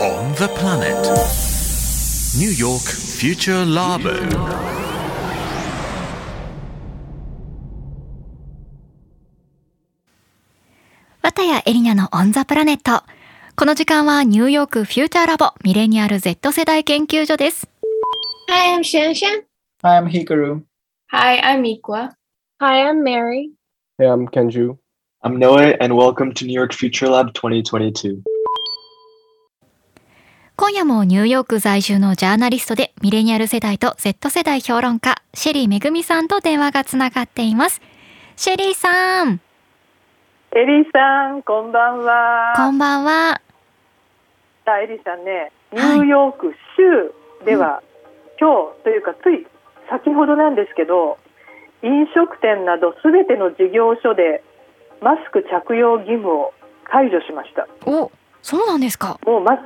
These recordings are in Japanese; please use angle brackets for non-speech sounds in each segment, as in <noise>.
On the planet. New York Future Labo. 綿谷エリナのオンザプラネット。この時間はニューヨークフューチャーラボミレニアル Z 世代研究所です。Hi, I'm Shanshan. Hi, I'm Hikaru. Hi, I'm Ikwa. Hi, I'm Mary. Hey, I'm Kenju. I'm Noah, and welcome to New York Future Lab 2022. 今夜もニューヨーク在住のジャーナリストでミレニアル世代と Z 世代評論家シェリーめぐみさんと電話がつながっています。シェリーさん、エリーさん、こんばんは。こんばんは。さあ、エリーさんね、ニはいューヨーク州では、今日というか、つい先ほどなんですけど、飲食店などすべての事業所でマスク着用義務を解除しました。お、そうなんですか。もうマス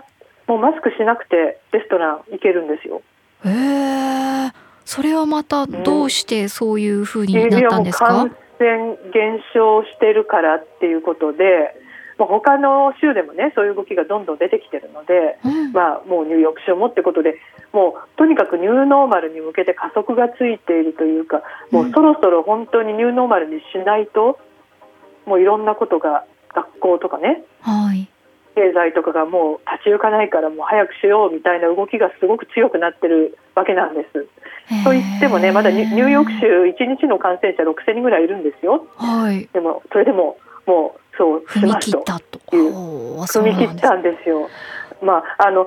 もうマスクしなくてレストラン行けるんですよ。へえ。それはまたどうしてそういう風になったんですか？感。染減少してるからっていうことで、もう他の州でもね、そういう動きがどんどん出てきてるので、うんまあ、もうニューヨーク州もってことで、もうとにかくニューノーマルに向けて加速がついているというか、もうそろそろ本当にニューノーマルにしないと、もういろんなことが、学校とかね、はい。経済とかがもう立ち行かないから、もう早くしようみたいな動きがすごく強くなってるわけなんです。と言ってもね、まだニューヨーク州、1日の感染者6000人ぐらいいるんですよ。はい。でも、それでも、もう、そうし踏み。切ったと。踏み切ったんですよ。まあ、あの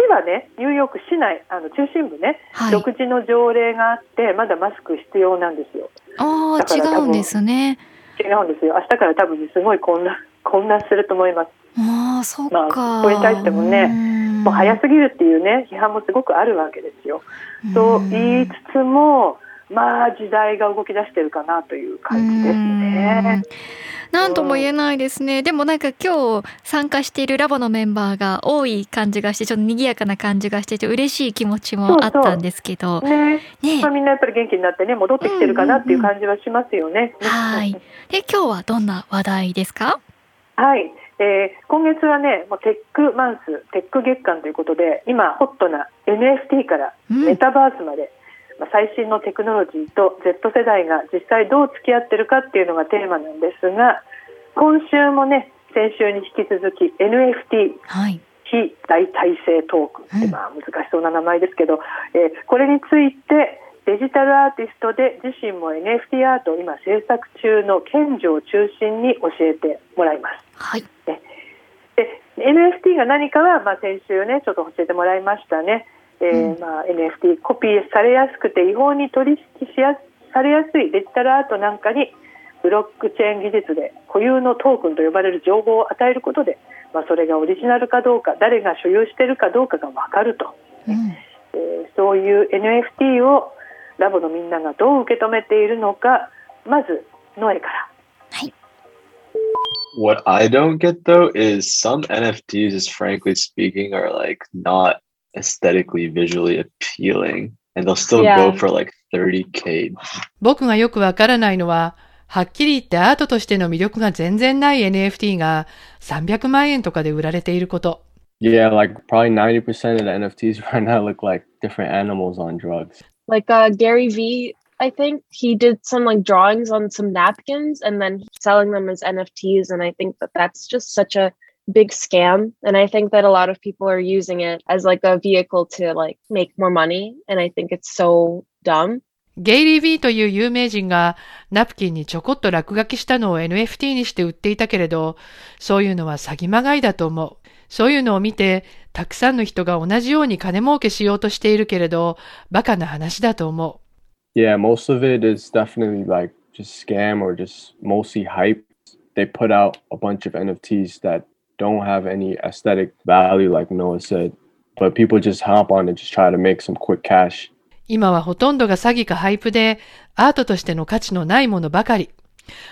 市はね、ニューヨーク市内、あの中心部ね、はい。独自の条例があって、まだマスク必要なんですよ。ああ、違うんですね。違うんですよ。明日から多分ねすごい混乱、<laughs> 混乱すると思います。ああ、そっか。まあこれに対してもねうんもう早すぎるっていうね、批判もすごくあるわけですよ。と言いつつも、まあ時代が動き出してるかなという感じですね。なんとも言えないですね。でもなんか今日参加しているラボのメンバーが多い感じがして、ちょっと賑やかな感じがしてて嬉しい気持ちもあったんですけど。ね、ねまあ、みんなやっぱり元気になってね、戻ってきてるかなっていう感じはしますよね。はい。で、今日はどんな話題ですか？はい、えー今月はね、もうテックマンス、テック月間ということで、今、ホットな NFT からうんメタバースまで、まあ、最新のテクノロジーと Z 世代が実際どう付き合ってるかっていうのがテーマなんですが、今週もね、先週に引き続き NFT、はい。非代替性トークンって、うんまあ、難しそうな名前ですけど、えーこれについてデジタルアーティストで自身も NFT アートを今制作中の賢治を中心に教えてもらいます。はい。で NFT が何かは、まあ、先週ねちょっと教えてもらいましたね、えーうんまあ、NFT コピーされやすくて違法に取引しやすされやすいデジタルアートなんかにブロックチェーン技術で固有のトークンと呼ばれる情報を与えることで、まあ、それがオリジナルかどうか誰が所有しているかどうかが分かると、うん。えーそういう NFT をラボのみんながどう受け止めているのかまずノエから。What I don't get though is some NFTs, just frankly speaking, are like not aesthetically visually appealing, and they'll still Yeah. go for like 30k. 僕がよくわからないのは、はっきり言ってアートとしての魅力が全然ない NFT が300万円とかで売られていること。 Yeah, like probably 90% of the NFTs right <laughs> now look like different animals on drugs. Like uh, Gary Vee, I think he did some like drawings on some napkins and then selling them as NFTs. And I think that that's just such a big scam. And I think that a lot of people are using it as like a vehicle to like make more money. And I think it's so dumb. ゲイリー・ビーという有名人がナプキンにちょこっと落書きしたのを NFT にして売っていたけれど、そういうのは詐欺まがいだと思う。そういうのを見て、たくさんの人が同じように金儲けしようとしているけれど、バカな話だと思う。Yeah, most of it is definitely like just scam or just mostly hype. They put out a bunch of NFTs that don't have any aesthetic value, like Noah said, but people just hop on and just try to make some quick cash. 今はほとんどが詐欺かハイプで、アートとしての価値のないものばかり。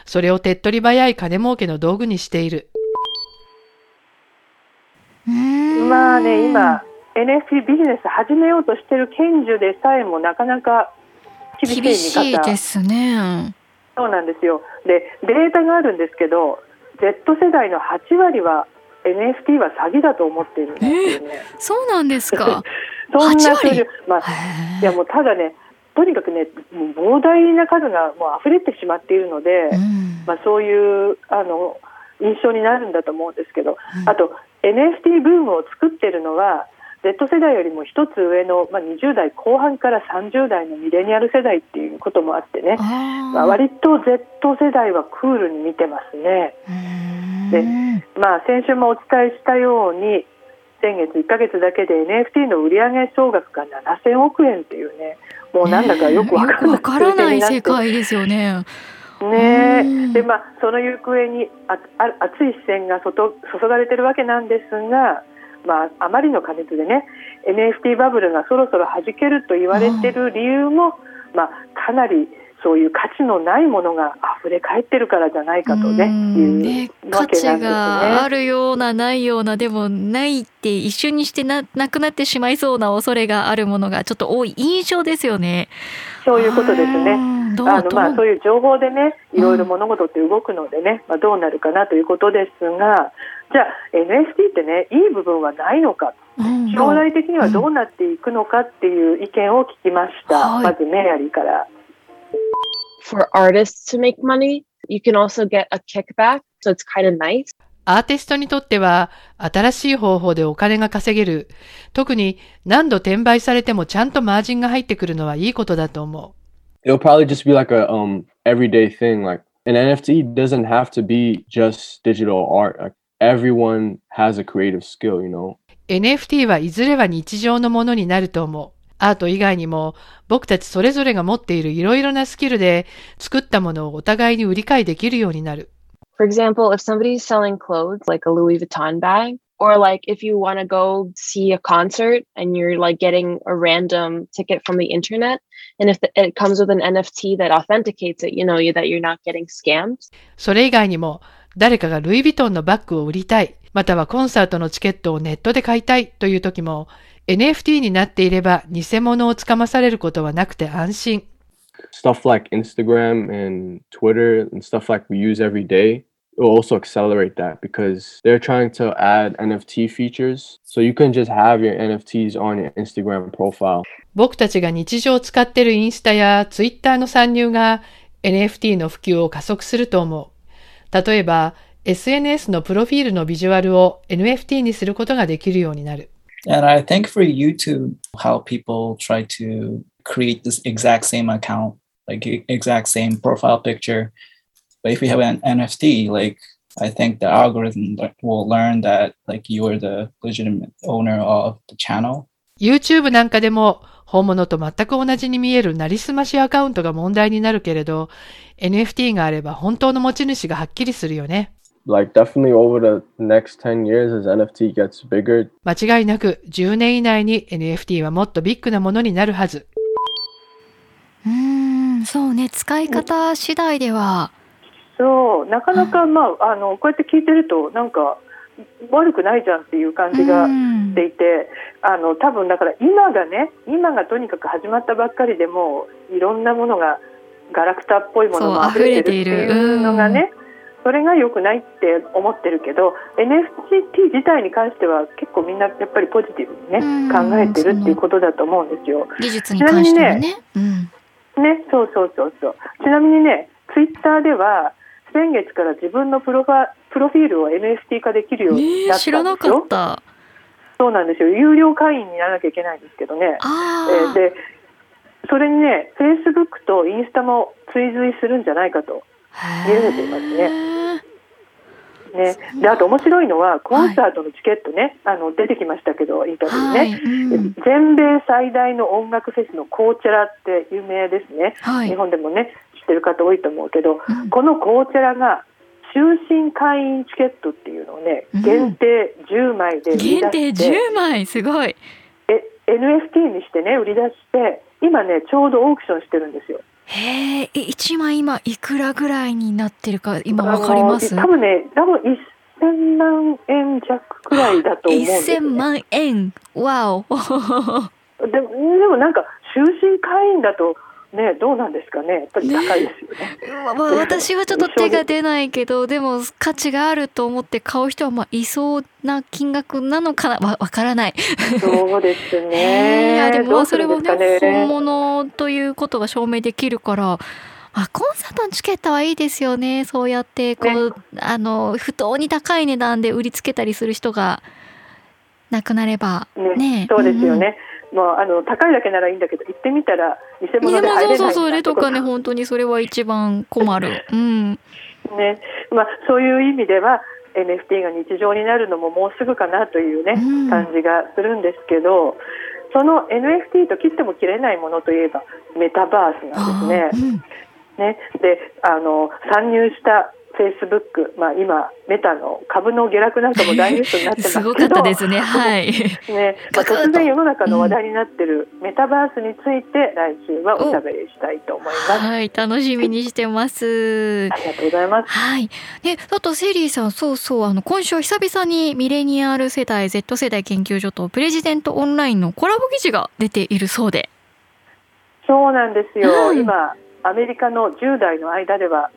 それを手っ取り早い金儲けの道具にしている。まあね、今、NFT ビジネス始めようとしてる賢樹でさえもなかなか厳しい見厳しい方ですね。そうなんですよでデータがあるんですけど Z 世代の8割は NFT は詐欺だと思っているんだっていうね、そうなんですか。<laughs> そんな8割？数字まあいやもうただねとにかくねもう膨大な数がもう溢れてしまっているので、うん。まあ、そういうあの印象になるんだと思うんですけど、うん。あと NFT ブームを作ってるのは Z 世代よりも一つ上の、まあ、20代後半から30代のミレニアル世代っていうこともあってね、あまあ、割と Z 世代はクールに見てますね。でまあ、先週もお伝えしたように先月1ヶ月だけで NFT の売上総額が7000億円っていうねもうなんだかよくわからない世界ですよね。ねでまあその行方にああ熱い視線が外注がれてるわけなんですが、まあ、あまりの過熱でね NFT バブルがそろそろ弾けると言われてる理由も、まあ、かなりそういう価値のないものが溢れ返ってるからじゃないかとねうんいう価値があね。るようなないようなでもないって一瞬にしてななくなってしまいそうな恐れがあるものがちょっと多い印象ですよね。そういうことですね。あのまあそういう情報でねいろいろ物事って動くのでね、まあ、どうなるかなということですがじゃあ NFT ってねいい部分はないのかうん将来的にはどうなっていくのかっていう意見を聞きました、はいまずメアリーから。For artists to make money, you can also get a kickback. So it's kind of nice. アーティストにとっては新しい方法でお金が稼げる。特に何度転売されてもちゃんとマージンが入ってくるのはいいことだと思う。It'll probably just be like a um everyday thing. Like an NFT doesn't have to be just digital art. Like everyone has a creative skill, you know. NFT はいずれは日常のものになると思う。アート以外にも僕たちそれぞれが持っているいろいろなスキルで作ったものをお互いに売り買いできるようになる。For example, if somebody's selling clothes like a Louis Vuitton bag, or like if you want to go see a concert and you're like getting a random ticket from the internet, and if the, it comes with an NFT that authenticates it, you know that you're not getting scammed. それ以外にも誰かがルイ・ヴィトンのバッグを売りたい、またはコンサートのチケットをネットで買いたいという時も NFT になっていれば偽物をつかまされることはなくて安心。Stuff like Instagram and Twitter and stuff like we use every day. Will also accelerate that because they're trying to add NFT features. So you can just have your NFTs on your Instagram profile. 僕たちが日常使っているインスタやツイッターの参入が NFT の普及を加速すると思う。例えば SNS のプロフィールのビジュアルを NFT にすることができるようになる。And I think for YouTube, how people try to create this exact same account, like e- exact same profile picture. But if you have an NFT, like I think the algorithm le- will learn that like you are the legitimate owner of the channel. YouTube なんかでも本物と全く同じに見えるなりすましアカウントが問題になるけれど NFT があれば本当の持ち主がはっきりするよね。 Like definitely over the next 10 years as NFT gets bigger, 間違いなく10年以内に NFT はもっとビッグなものになるはず。うーんそうね。使い方次第では。そうなかなか、まあ、あのこうやって聞いてるとなんか悪くないじゃんっていう感じがうん。していて、あの多分だから今がね今がとにかく始まったばっかりでもういろんなものがガラクタっぽいものも溢れてるっていうのがねそれが良くないって思ってるけど NFT 自体に関しては結構みんなやっぱりポジティブにねうん考えてるっていうことだと思うんですよ。技術に関してはね。うんね、そうそうそうそう。ちなみにね、ツイッターでは先月から自分のプロファプロフィールを NFT 化できるようにえーなったんですよ。知らなかった。そうなんですよ。有料会員にならなきゃいけないんですけどね。えーで、それにね、Facebook とインスタも追随するんじゃないかと。見られていますね。ね。ね、であと面白いのはコンサートのチケットね、あの出てきましたけどインタビューね、はい、うん全米最大の音楽フェスのコーチェラって有名ですね、はい。日本でもね知ってる方多いと思うけど、うん。このコーチェラが終身会員チケットっていうのをねうん。限定10枚で売り限定出して、10枚？すごい。え NFT にしてね売り出して今ねちょうどオークションしてるんですよ。へえ、1枚今いくらぐらいになってるか？今わかります？多分ね多分1000万円弱くらいだと思うんですよ、?1000 万円。わお。<laughs> でもでもなんか終身会員だとねどうなんですかねやっぱり高いですよね。まあまあ私はちょっと手が出ないけどでも価値があると思って買う人はまあいそうな金額なのかなわわからない。そうですえね。<laughs> ーでもそれもねね本物ということが証明できるから。あコンサートのチケットはいいですよねそうやってこう、あの不当に高い値段で売りつけたりする人がなくなればねねそうですよね。もうあの高いだけならいいんだけど行ってみたら偽物で入れないそれとかね本当にそれは一番困る。<laughs> うん。ね、まあそういう意味では NFT が日常になるのももうすぐかなというね、うん。感じがするんですけど、その NFT と切っても切れないものといえばメタバースなんですね。ね、であの参入したフェイスブック、まあ、今メタの株の下落なんかも大ニュースになってますけど <laughs> すごかったですね。はい。<laughs> ねまあ、突然世の中の話題になってるメタバースについて来週はおしゃべりしたいと思います。はい、楽しみにしてますあ。りがとうございます。はい。で、あとセリーさん、そうそう、あの今週久々にミレニアル世代 Z 世代研究所とプレジデントオンラインのコラボ記事が出ているそうで。そうなんですよ、うん今アメリカの10代の間では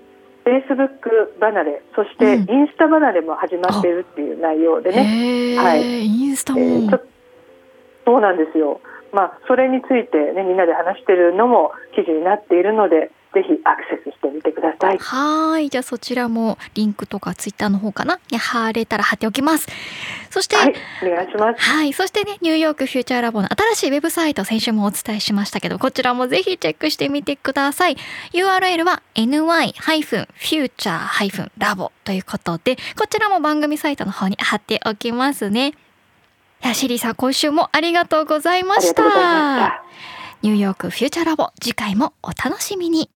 フェイスブック離れそしてうん。インスタ離れも始まっているっていう内容でね、へえ、はい。インスタも。えーちょそうなんですよ、まあ、それについて、ね、みんなで話しているのも記事になっているのでぜひアクセスしてみてください。はーい、じゃあそちらもリンクとかツイッターの方かな？に貼れたら貼っておきます。そして、はい、お願いします。はい。そしてね、ニューヨークフューチャーラボの新しいウェブサイト、先週もお伝えしましたけど、こちらもぜひチェックしてみてください。URL は ny-future-labo ということで、こちらも番組サイトの方に貼っておきますね。いや、シリーさん、今週もありがとうございました。ニューヨークフューチャーラボ、次回もお楽しみに。